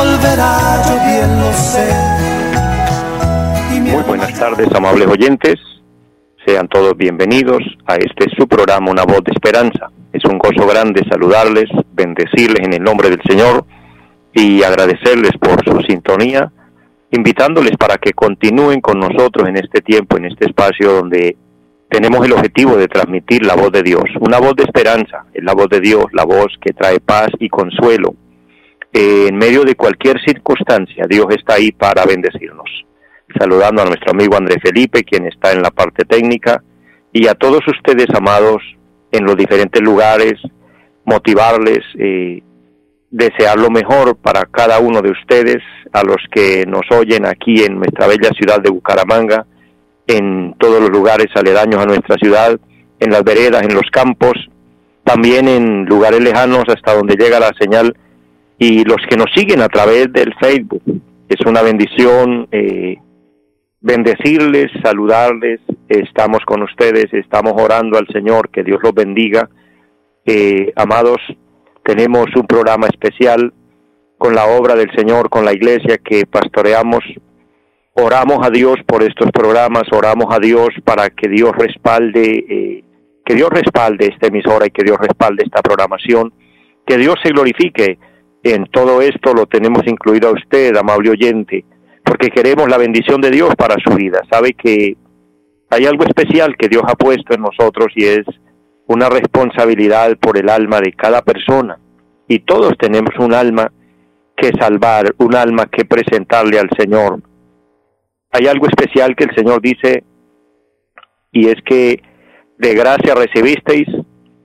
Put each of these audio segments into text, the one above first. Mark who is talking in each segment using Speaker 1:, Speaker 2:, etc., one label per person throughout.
Speaker 1: volverá, yo bien lo sé.
Speaker 2: Muy buenas tardes, amables oyentes. Sean todos bienvenidos a este su programa Una voz de esperanza. Es un gozo grande saludarles, bendecirles en el nombre del Señor y agradecerles por su sintonía, invitándoles para que continúen con nosotros en este tiempo, en este espacio donde tenemos el objetivo de transmitir la voz de Dios, una voz de esperanza, es la voz de Dios, la voz que trae paz y consuelo. Eh, en medio de cualquier circunstancia, Dios está ahí para bendecirnos. Saludando a nuestro amigo André Felipe, quien está en la parte técnica, y a todos ustedes, amados, en los diferentes lugares, motivarles, eh, desear lo mejor para cada uno de ustedes, a los que nos oyen aquí en nuestra bella ciudad de Bucaramanga, en todos los lugares aledaños a nuestra ciudad, en las veredas, en los campos, también en lugares lejanos hasta donde llega la señal, y los que nos siguen a través del Facebook. Es una bendición eh, bendecirles, saludarles, estamos con ustedes, estamos orando al Señor, que Dios los bendiga. Eh, amados, tenemos un programa especial con la obra del Señor, con la iglesia que pastoreamos. Oramos a Dios por estos programas, oramos a Dios para que Dios respalde, eh, que Dios respalde esta emisora y que Dios respalde esta programación, que Dios se glorifique en todo esto, lo tenemos incluido a usted, amable oyente porque queremos la bendición de Dios para su vida. Sabe que hay algo especial que Dios ha puesto en nosotros y es una responsabilidad por el alma de cada persona. Y todos tenemos un alma que salvar, un alma que presentarle al Señor. Hay algo especial que el Señor dice y es que de gracia recibisteis,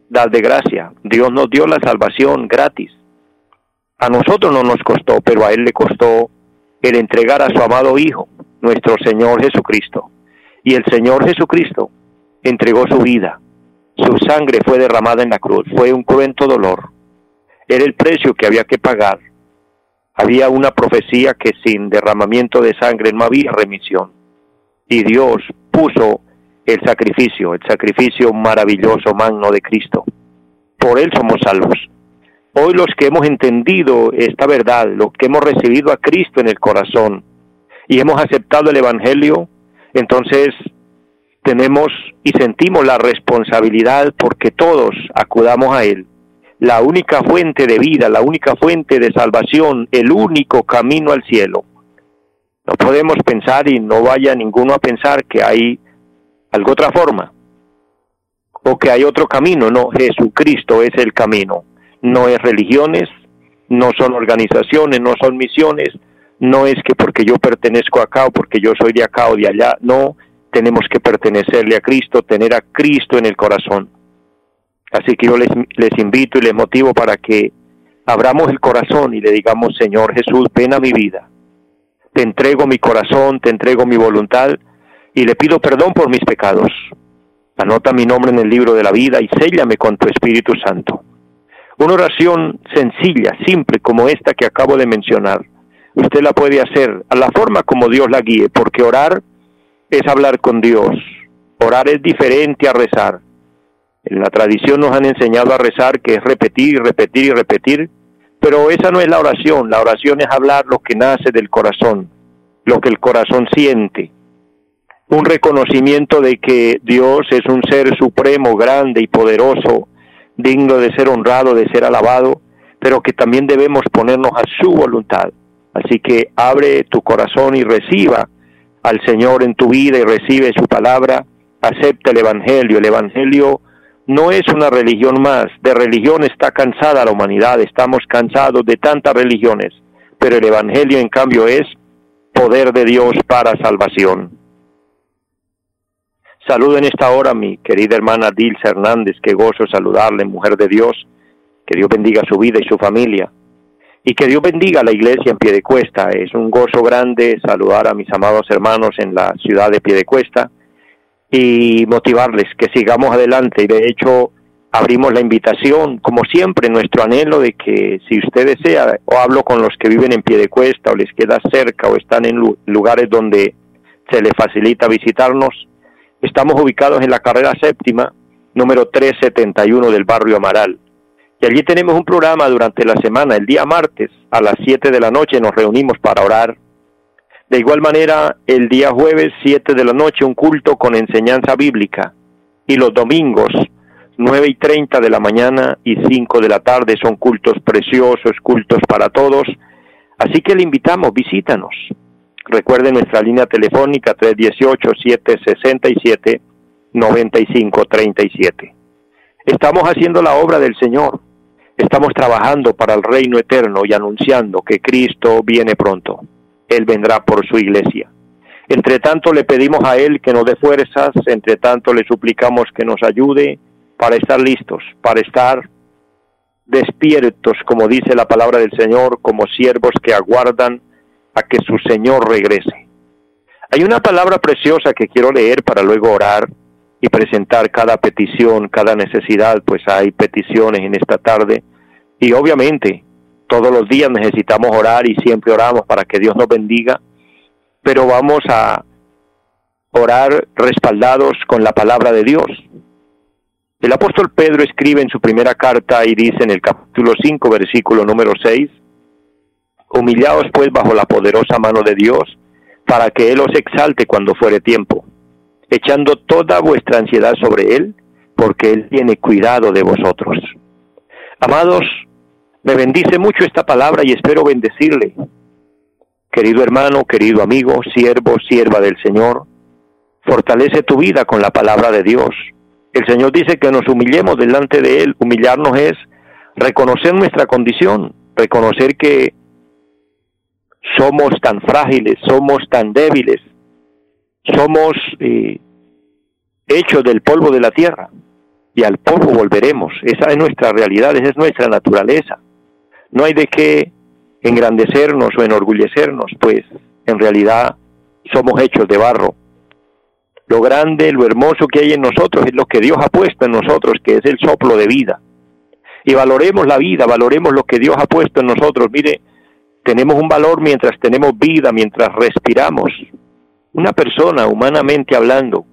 Speaker 2: dad de gracia. Dios nos dio la salvación gratis. A nosotros no nos costó, pero a Él le costó el entregar a su amado Hijo, nuestro Señor Jesucristo. Y el Señor Jesucristo entregó su vida, su sangre fue derramada en la cruz, fue un cruento dolor, era el precio que había que pagar. Había una profecía que sin derramamiento de sangre no había remisión. Y Dios puso el sacrificio, el sacrificio maravilloso, magno de Cristo. Por Él somos salvos. Hoy los que hemos entendido esta verdad, los que hemos recibido a Cristo en el corazón y hemos aceptado el Evangelio, entonces tenemos y sentimos la responsabilidad porque todos acudamos a Él. La única fuente de vida, la única fuente de salvación, el único camino al cielo. No podemos pensar y no vaya ninguno a pensar que hay algo otra forma o que hay otro camino. No, Jesucristo es el camino no es religiones, no son organizaciones, no son misiones, no es que porque yo pertenezco acá o porque yo soy de acá o de allá, no, tenemos que pertenecerle a Cristo, tener a Cristo en el corazón. Así que yo les, les invito y les motivo para que abramos el corazón y le digamos, Señor Jesús, ven a mi vida. Te entrego mi corazón, te entrego mi voluntad y le pido perdón por mis pecados. Anota mi nombre en el libro de la vida y séllame con tu Espíritu Santo. Una oración sencilla, simple, como esta que acabo de mencionar, usted la puede hacer a la forma como Dios la guíe, porque orar es hablar con Dios. Orar es diferente a rezar. En la tradición nos han enseñado a rezar que es repetir y repetir y repetir, pero esa no es la oración. La oración es hablar lo que nace del corazón, lo que el corazón siente. Un reconocimiento de que Dios es un ser supremo, grande y poderoso, digno de ser honrado, de ser alabado, pero que también debemos ponernos a su voluntad. Así que abre tu corazón y reciba al Señor en tu vida y recibe su palabra, acepta el Evangelio. El Evangelio no es una religión más, de religión está cansada la humanidad, estamos cansados de tantas religiones, pero el Evangelio en cambio es poder de Dios para salvación. Saludo en esta hora a mi querida hermana Dilsa Hernández, que gozo saludarle, mujer de Dios, que Dios bendiga su vida y su familia. y que Dios bendiga a la iglesia en Piedecuesta. Es un gozo grande saludar a mis amados hermanos en la ciudad de Piedecuesta y motivarles que sigamos adelante. Y de hecho, abrimos la invitación, como siempre, nuestro anhelo de que si usted desea, o hablo con los que viven en Piedecuesta, o les queda cerca, o están en lugares donde se les facilita visitarnos, estamos ubicados en la carrera séptima, número 371 del barrio Amaral y allí tenemos un programa durante la semana. El día martes a las 7 de la noche nos reunimos para orar. De igual manera, el día jueves 7 de la noche un culto con enseñanza bíblica. Y los domingos 9 y 30 de la mañana y 5 de la tarde son cultos preciosos, cultos para todos. Así que le invitamos, visítanos. Recuerde nuestra línea telefónica 318-767-9537. Estamos haciendo la obra del Señor. Estamos trabajando para el reino eterno y anunciando que Cristo viene pronto. Él vendrá por su iglesia. Entre tanto le pedimos a Él que nos dé fuerzas, entre tanto le suplicamos que nos ayude para estar listos, para estar despiertos, como dice la palabra del Señor, como siervos que aguardan a que su Señor regrese. Hay una palabra preciosa que quiero leer para luego orar y presentar cada petición, cada necesidad, pues hay peticiones en esta tarde y obviamente todos los días necesitamos orar y siempre oramos para que Dios nos bendiga, pero vamos a orar respaldados con la palabra de Dios. El apóstol Pedro escribe en su primera carta y dice en el capítulo 5, versículo número 6, Humillaos pues bajo la poderosa mano de Dios, para que Él os exalte cuando fuere tiempo echando toda vuestra ansiedad sobre Él, porque Él tiene cuidado de vosotros. Amados, me bendice mucho esta palabra y espero bendecirle. Querido hermano, querido amigo, siervo, sierva del Señor, fortalece tu vida con la palabra de Dios. El Señor dice que nos humillemos delante de Él. Humillarnos es reconocer nuestra condición, reconocer que somos tan frágiles, somos tan débiles, somos eh, hechos del polvo de la tierra y al polvo volveremos. Esa es nuestra realidad, esa es nuestra naturaleza. No hay de qué engrandecernos o enorgullecernos, pues en realidad somos hechos de barro. Lo grande, lo hermoso que hay en nosotros es lo que Dios ha puesto en nosotros, que es el soplo de vida. Y valoremos la vida, valoremos lo que Dios ha puesto en nosotros. Mire, tenemos un valor mientras tenemos vida, mientras respiramos. Una persona, humanamente hablando,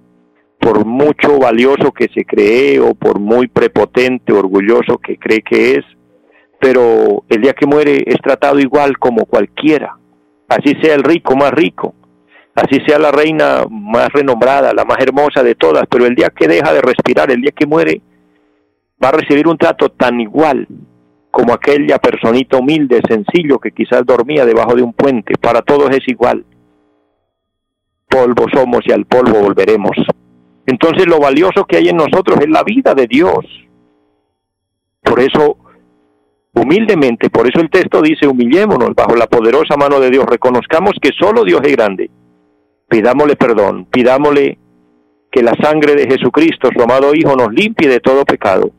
Speaker 2: por mucho valioso que se cree o por muy prepotente, orgulloso que cree que es, pero el día que muere es tratado igual como cualquiera, así sea el rico más rico, así sea la reina más renombrada, la más hermosa de todas, pero el día que deja de respirar, el día que muere, va a recibir un trato tan igual como aquella personita humilde, sencillo, que quizás dormía debajo de un puente, para todos es igual polvo somos y al polvo volveremos. Entonces lo valioso que hay en nosotros es la vida de Dios. Por eso, humildemente, por eso el texto dice, humillémonos bajo la poderosa mano de Dios, reconozcamos que solo Dios es grande. Pidámosle perdón, pidámosle que la sangre de Jesucristo, su amado Hijo, nos limpie de todo pecado.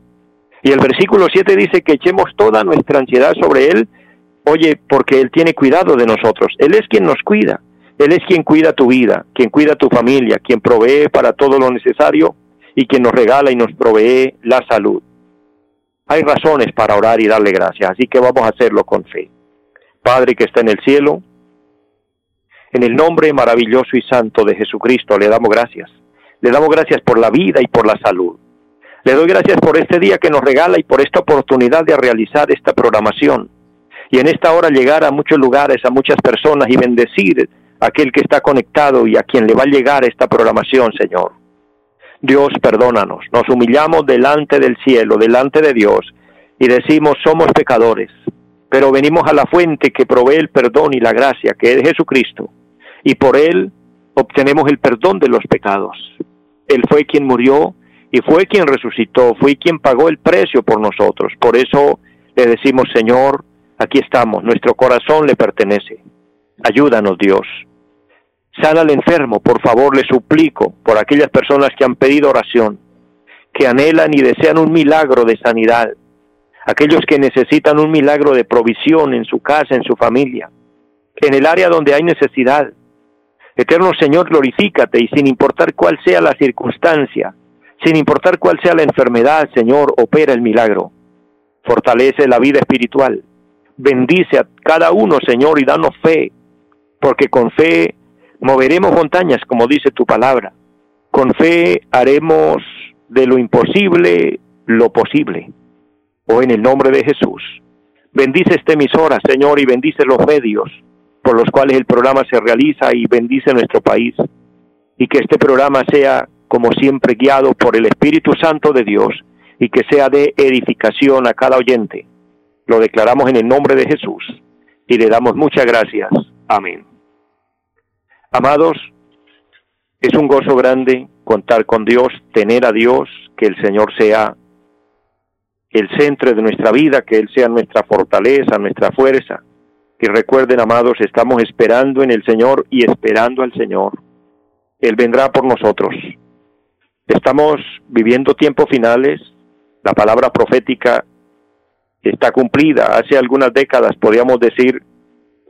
Speaker 2: Y el versículo 7 dice que echemos toda nuestra ansiedad sobre Él, oye, porque Él tiene cuidado de nosotros. Él es quien nos cuida. Él es quien cuida tu vida, quien cuida tu familia, quien provee para todo lo necesario y quien nos regala y nos provee la salud. Hay razones para orar y darle gracias, así que vamos a hacerlo con fe. Padre que está en el cielo, en el nombre maravilloso y santo de Jesucristo le damos gracias. Le damos gracias por la vida y por la salud. Le doy gracias por este día que nos regala y por esta oportunidad de realizar esta programación. Y en esta hora llegar a muchos lugares, a muchas personas y bendecir aquel que está conectado y a quien le va a llegar esta programación, Señor. Dios, perdónanos. Nos humillamos delante del cielo, delante de Dios, y decimos, somos pecadores, pero venimos a la fuente que provee el perdón y la gracia, que es Jesucristo, y por Él obtenemos el perdón de los pecados. Él fue quien murió y fue quien resucitó, fue quien pagó el precio por nosotros. Por eso le decimos, Señor, aquí estamos, nuestro corazón le pertenece. Ayúdanos, Dios. Sana al enfermo, por favor, le suplico, por aquellas personas que han pedido oración, que anhelan y desean un milagro de sanidad. aquellos que necesitan un milagro de provisión en su casa, en su familia, en el área donde hay necesidad. Eterno Señor, glorifícate y sin importar cuál sea la circunstancia, sin importar cuál sea la enfermedad, Señor, opera el milagro. Fortalece la vida espiritual. Bendice a cada uno, Señor, y danos fe, porque con fe moveremos montañas, como dice tu palabra. Con fe haremos de lo imposible lo posible. O en el nombre de Jesús. Bendice esta emisora, Señor, y bendice los medios por los cuales el programa se realiza y bendice nuestro país. Y que este programa sea, como siempre, guiado por el Espíritu Santo de Dios y que sea de edificación a cada oyente. Lo declaramos en el nombre de Jesús y le damos muchas gracias. Amén. Amados, es un gozo grande contar con Dios, tener a Dios, que el Señor sea el centro de nuestra vida, que Él sea nuestra fortaleza, nuestra fuerza. Y recuerden, amados, estamos esperando en el Señor y esperando al Señor. Él vendrá por nosotros. Estamos viviendo tiempos finales. La palabra profética está cumplida. Hace algunas décadas podíamos decir,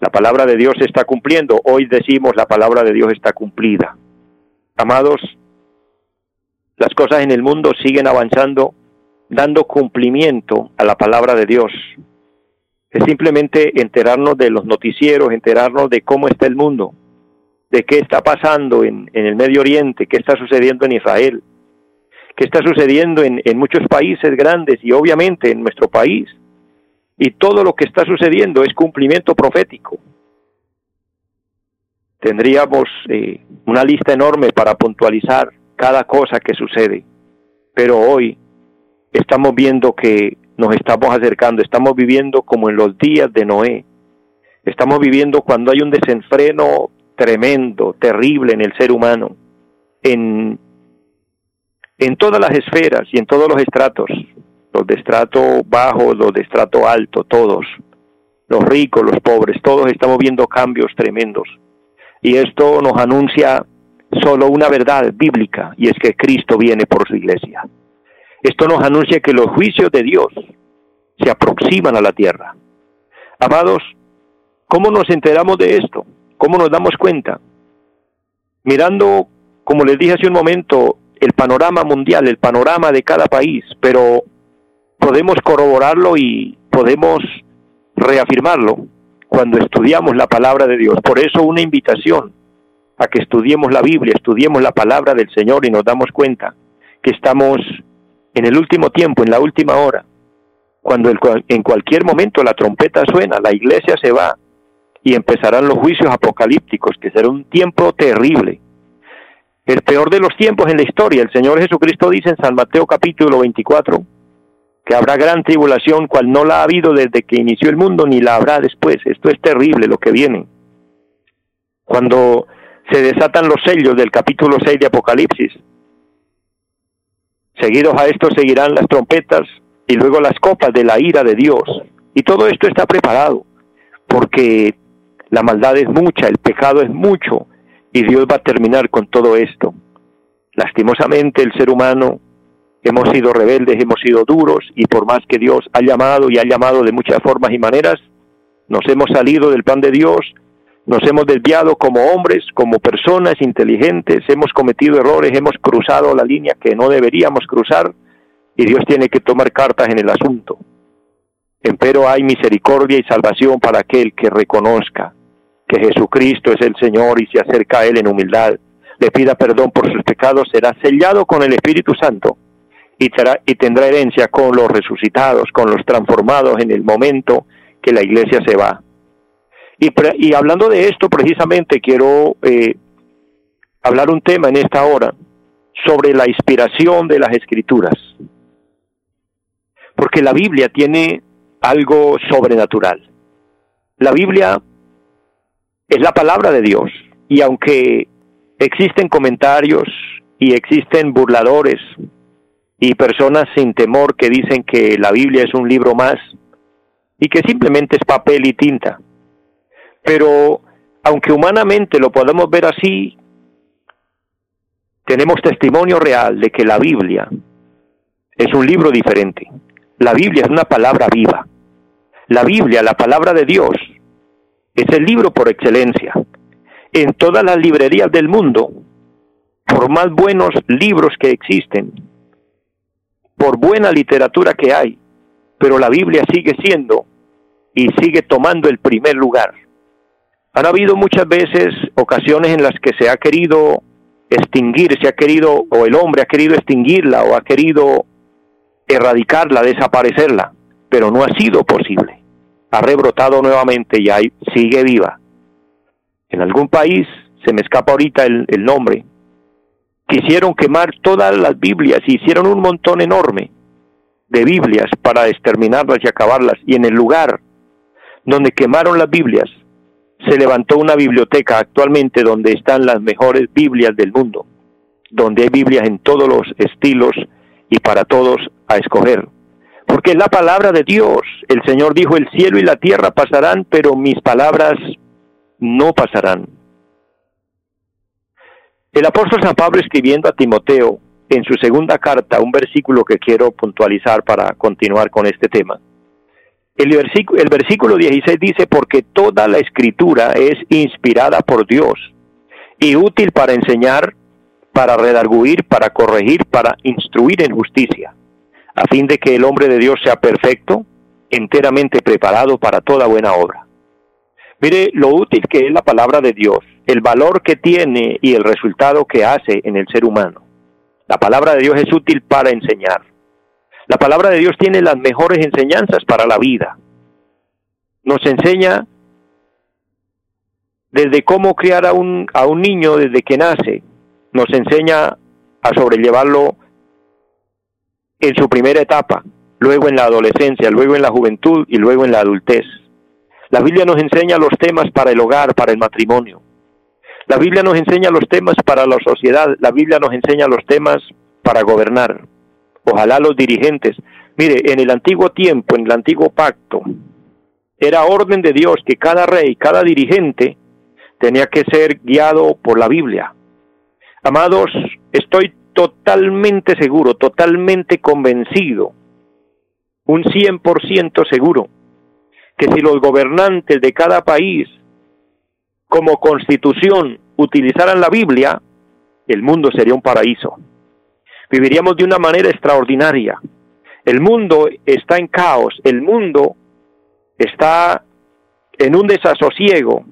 Speaker 2: la palabra de Dios está cumpliendo. Hoy decimos, la palabra de Dios está cumplida. Amados, las cosas en el mundo siguen avanzando, dando cumplimiento a la palabra de Dios. Es simplemente enterarnos de los noticieros, enterarnos de cómo está el mundo, de qué está pasando en, el Medio Oriente, qué está sucediendo en Israel, qué está sucediendo en, en muchos países grandes y obviamente en nuestro país. Y todo lo que está sucediendo es cumplimiento profético tendríamos eh, una lista enorme para puntualizar cada cosa que sucede. Pero hoy estamos viendo que nos estamos acercando, estamos viviendo como en los días de Noé. Estamos viviendo cuando hay un desenfreno tremendo, terrible en el ser humano, en, en todas las esferas y en todos los estratos, los de estrato bajo, los de estrato alto, todos, los ricos, los pobres, todos estamos viendo cambios tremendos. Y esto nos anuncia solo una verdad bíblica, y es que Cristo viene por su iglesia. Esto nos anuncia que los juicios de Dios se aproximan a la tierra. Amados, ¿cómo nos enteramos de esto? ¿Cómo nos damos cuenta? Mirando, como les dije hace un momento, el panorama mundial, el panorama de cada país, pero podemos corroborarlo y podemos reafirmarlo cuando estudiamos la palabra de Dios. Por eso una invitación a que estudiemos la Biblia, estudiemos la palabra del Señor y nos damos cuenta que estamos en el último tiempo, en la última hora, cuando en cualquier momento la trompeta suena, la iglesia se va y empezarán los juicios apocalípticos, que será un tiempo terrible. El peor de los tiempos en la historia, el Señor Jesucristo dice en San Mateo capítulo 24, que habrá gran tribulación, cual no la ha habido desde que inició el mundo, ni la habrá después. Esto es terrible lo que viene. Cuando se desatan los sellos del capítulo 6 de Apocalipsis, seguidos a esto seguirán las trompetas y luego las copas de la ira de Dios. Y todo esto está preparado, porque la maldad es mucha, el pecado es mucho, y Dios va a terminar con todo esto. Lastimosamente el ser humano hemos sido rebeldes, hemos sido duros y por más que Dios ha llamado y ha llamado de muchas formas y maneras, nos hemos salido del plan de Dios, nos hemos desviado como hombres, como personas inteligentes, hemos cometido errores, hemos cruzado la línea que no deberíamos cruzar y Dios tiene que tomar cartas en el asunto. Empero hay misericordia y salvación para aquel que reconozca que Jesucristo es el Señor y se acerca a Él en humildad, le pida perdón por sus pecados, será sellado con el Espíritu Santo y, y tendrá herencia con los resucitados, con los transformados en el momento que la iglesia se va. Y, hablando de esto, precisamente quiero eh, hablar un tema en esta hora sobre la inspiración de las escrituras. Porque la Biblia tiene algo sobrenatural. La Biblia es la palabra de Dios y aunque existen comentarios y existen burladores y personas sin temor que dicen que la Biblia es un libro más y que simplemente es papel y tinta. Pero aunque humanamente lo podemos ver así, tenemos testimonio real de que la Biblia es un libro diferente. La Biblia es una palabra viva. La Biblia, la palabra de Dios, es el libro por excelencia. En todas las librerías del mundo, por más buenos libros que existen, por buena literatura que hay, pero la Biblia sigue siendo y sigue tomando el primer lugar. Han habido muchas veces ocasiones en las que se ha querido extinguir, se ha querido, o el hombre ha querido extinguirla, o ha querido erradicarla, desaparecerla, pero no ha sido posible. Ha rebrotado nuevamente y ahí sigue viva. En algún país, se me escapa ahorita el, el nombre, quisieron quemar todas las Biblias y hicieron un montón enorme de Biblias para exterminarlas y acabarlas. Y en el lugar donde quemaron las Biblias, se levantó una biblioteca actualmente donde están las mejores Biblias del mundo, donde hay Biblias en todos los estilos y para todos a escoger. Porque es la palabra de Dios. El Señor dijo, el cielo y la tierra pasarán, pero mis palabras no pasarán. El apóstol San Pablo escribiendo a Timoteo en su segunda carta, un versículo que quiero puntualizar para continuar con este tema. El versículo, el versículo 16 dice, porque toda la escritura es inspirada por Dios y útil para enseñar, para redarguir, para corregir, para instruir en justicia, a fin de que el hombre de Dios sea perfecto, enteramente preparado para toda buena obra. Mire lo útil que es la palabra de Dios, el valor que tiene y el resultado que hace en el ser humano. La palabra de Dios es útil para enseñar. La palabra de Dios tiene las mejores enseñanzas para la vida. Nos enseña desde cómo criar a un, a un niño desde que nace. Nos enseña a sobrellevarlo en su primera etapa, luego en la adolescencia, luego en la juventud y luego en la adultez. La Biblia nos enseña los temas para el hogar, para el matrimonio. La Biblia nos enseña los temas para la sociedad, la Biblia nos enseña los temas para gobernar. Ojalá los dirigentes, mire, en el antiguo tiempo, en el antiguo pacto, era orden de Dios que cada rey, cada dirigente tenía que ser guiado por la Biblia. Amados, estoy totalmente seguro, totalmente convencido, un 100% seguro, que si los gobernantes de cada país como constitución utilizaran la Biblia, el mundo sería un paraíso. Viviríamos de una manera extraordinaria. El mundo está en caos, el mundo está en un desasosiego,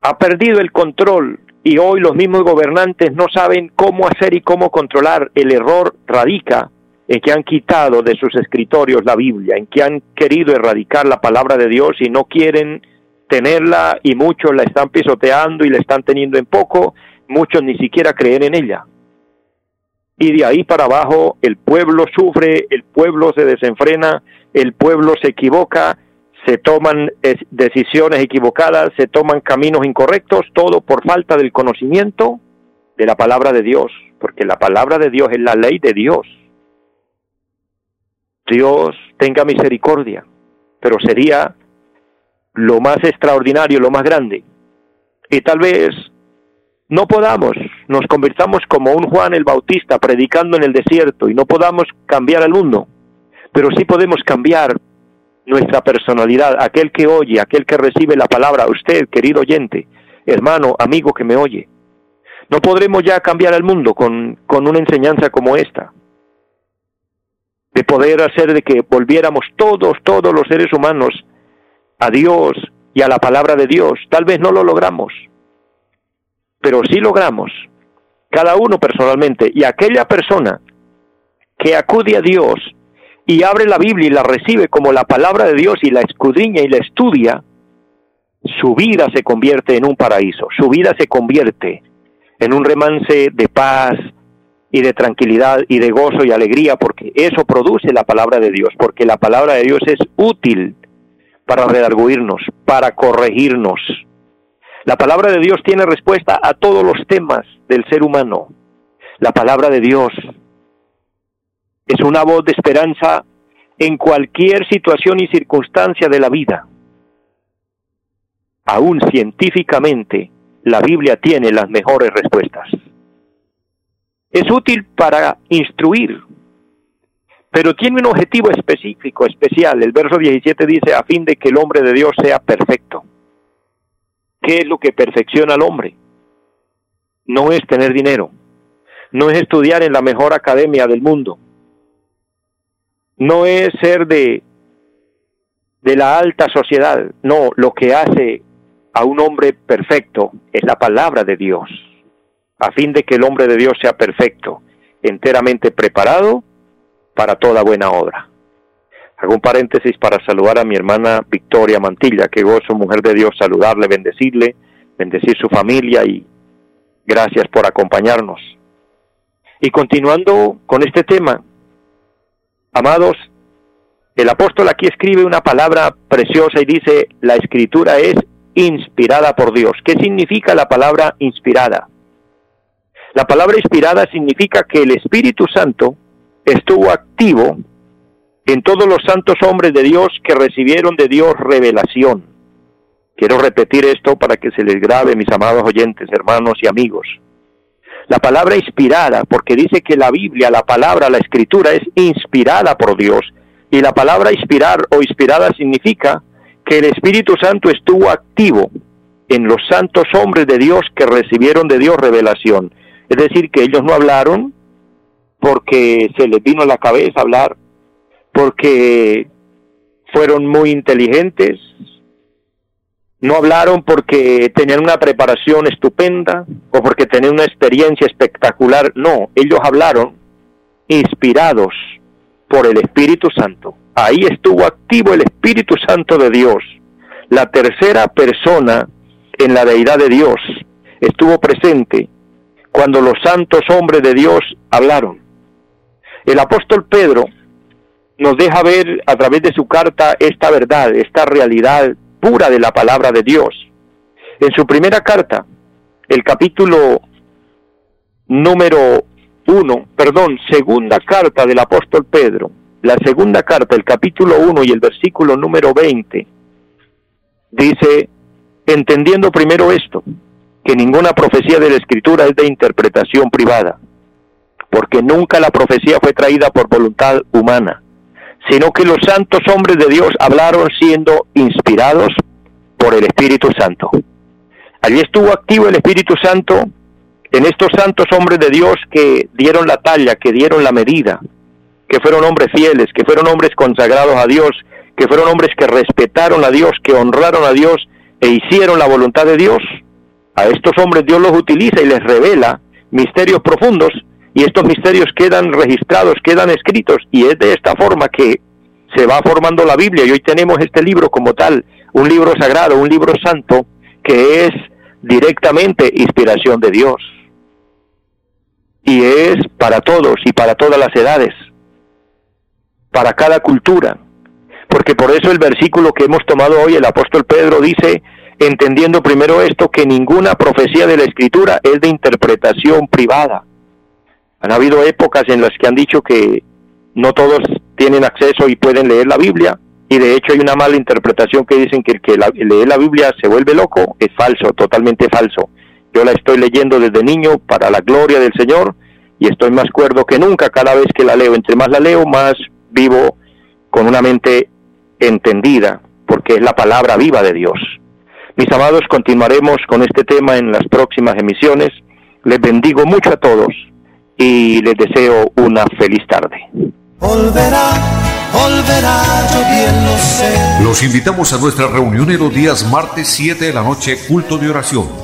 Speaker 2: ha perdido el control y hoy los mismos gobernantes no saben cómo hacer y cómo controlar. El error radica en que han quitado de sus escritorios la Biblia, en que han querido erradicar la palabra de Dios y no quieren tenerla y muchos la están pisoteando y la están teniendo en poco, muchos ni siquiera creen en ella. Y de ahí para abajo el pueblo sufre, el pueblo se desenfrena, el pueblo se equivoca, se toman decisiones equivocadas, se toman caminos incorrectos, todo por falta del conocimiento de la palabra de Dios, porque la palabra de Dios es la ley de Dios. Dios tenga misericordia, pero sería lo más extraordinario, lo más grande. Y tal vez no podamos, nos convirtamos como un Juan el Bautista predicando en el desierto y no podamos cambiar al mundo, pero sí podemos cambiar nuestra personalidad, aquel que oye, aquel que recibe la palabra, usted, querido oyente, hermano, amigo que me oye. No podremos ya cambiar al mundo con, con una enseñanza como esta, de poder hacer de que volviéramos todos, todos los seres humanos a Dios y a la palabra de Dios. Tal vez no lo logramos, pero sí logramos, cada uno personalmente, y aquella persona que acude a Dios y abre la Biblia y la recibe como la palabra de Dios y la escudriña y la estudia, su vida se convierte en un paraíso, su vida se convierte en un remance de paz y de tranquilidad y de gozo y alegría, porque eso produce la palabra de Dios, porque la palabra de Dios es útil para redarguirnos, para corregirnos. La palabra de Dios tiene respuesta a todos los temas del ser humano. La palabra de Dios es una voz de esperanza en cualquier situación y circunstancia de la vida. Aún científicamente, la Biblia tiene las mejores respuestas. Es útil para instruir, pero tiene un objetivo específico, especial. El verso 17 dice, a fin de que el hombre de Dios sea perfecto. ¿Qué es lo que perfecciona al hombre? No es tener dinero, no es estudiar en la mejor academia del mundo, no es ser de, de la alta sociedad, no, lo que hace a un hombre perfecto es la palabra de Dios, a fin de que el hombre de Dios sea perfecto, enteramente preparado para toda buena obra. Hago un paréntesis para saludar a mi hermana Victoria Mantilla, que gozo, mujer de Dios, saludarle, bendecirle, bendecir su familia y gracias por acompañarnos. Y continuando con este tema, amados, el apóstol aquí escribe una palabra preciosa y dice, la escritura es inspirada por Dios. ¿Qué significa la palabra inspirada? La palabra inspirada significa que el Espíritu Santo estuvo activo en todos los santos hombres de Dios que recibieron de Dios revelación. Quiero repetir esto para que se les grabe, mis amados oyentes, hermanos y amigos. La palabra inspirada, porque dice que la Biblia, la palabra, la escritura es inspirada por Dios. Y la palabra inspirar o inspirada significa que el Espíritu Santo estuvo activo en los santos hombres de Dios que recibieron de Dios revelación. Es decir, que ellos no hablaron porque se les vino a la cabeza hablar, porque fueron muy inteligentes, no hablaron porque tenían una preparación estupenda o porque tenían una experiencia espectacular, no, ellos hablaron inspirados por el Espíritu Santo. Ahí estuvo activo el Espíritu Santo de Dios, la tercera persona en la deidad de Dios, estuvo presente cuando los santos hombres de Dios hablaron. El apóstol Pedro nos deja ver a través de su carta esta verdad, esta realidad de la palabra de Dios. En su primera carta, el capítulo número uno, perdón, segunda carta del apóstol Pedro, la segunda carta, el capítulo uno y el versículo número 20, dice, entendiendo primero esto, que ninguna profecía de la escritura es de interpretación privada porque nunca la profecía fue traída por voluntad humana, sino que los santos hombres de Dios hablaron siendo inspirados por el Espíritu Santo. Allí estuvo activo el Espíritu Santo en estos santos hombres de Dios que dieron la talla, que dieron la medida, que fueron hombres fieles, que fueron hombres consagrados a Dios, que fueron hombres que respetaron a Dios, que honraron a Dios e hicieron la voluntad de Dios. A estos hombres Dios los utiliza y les revela misterios profundos y estos misterios quedan registrados, quedan escritos y es de esta forma que se va formando la Biblia. Y hoy tenemos este libro como tal, un libro sagrado, un libro santo que es directamente inspiración de Dios. Y es para todos y para todas las edades, para cada cultura, porque por eso el versículo que hemos tomado hoy, el apóstol Pedro dice, entendiendo primero esto, que ninguna profecía de la escritura es de interpretación privada han habido épocas en las que han dicho que no todos tienen acceso y pueden leer la Biblia, y de hecho hay una mala interpretación que dicen que el que lee la Biblia se vuelve loco, es falso, totalmente falso. Yo la estoy leyendo desde niño para la gloria del Señor y estoy más cuerdo que nunca cada vez que la leo. Entre más la leo, más vivo con una mente entendida, porque es la palabra viva de Dios. Mis amados, continuaremos con este tema en las próximas emisiones. Les bendigo mucho a todos y les deseo una feliz tarde.
Speaker 3: Los invitamos a nuestra reunión en los días martes 7 de la noche, culto de oración.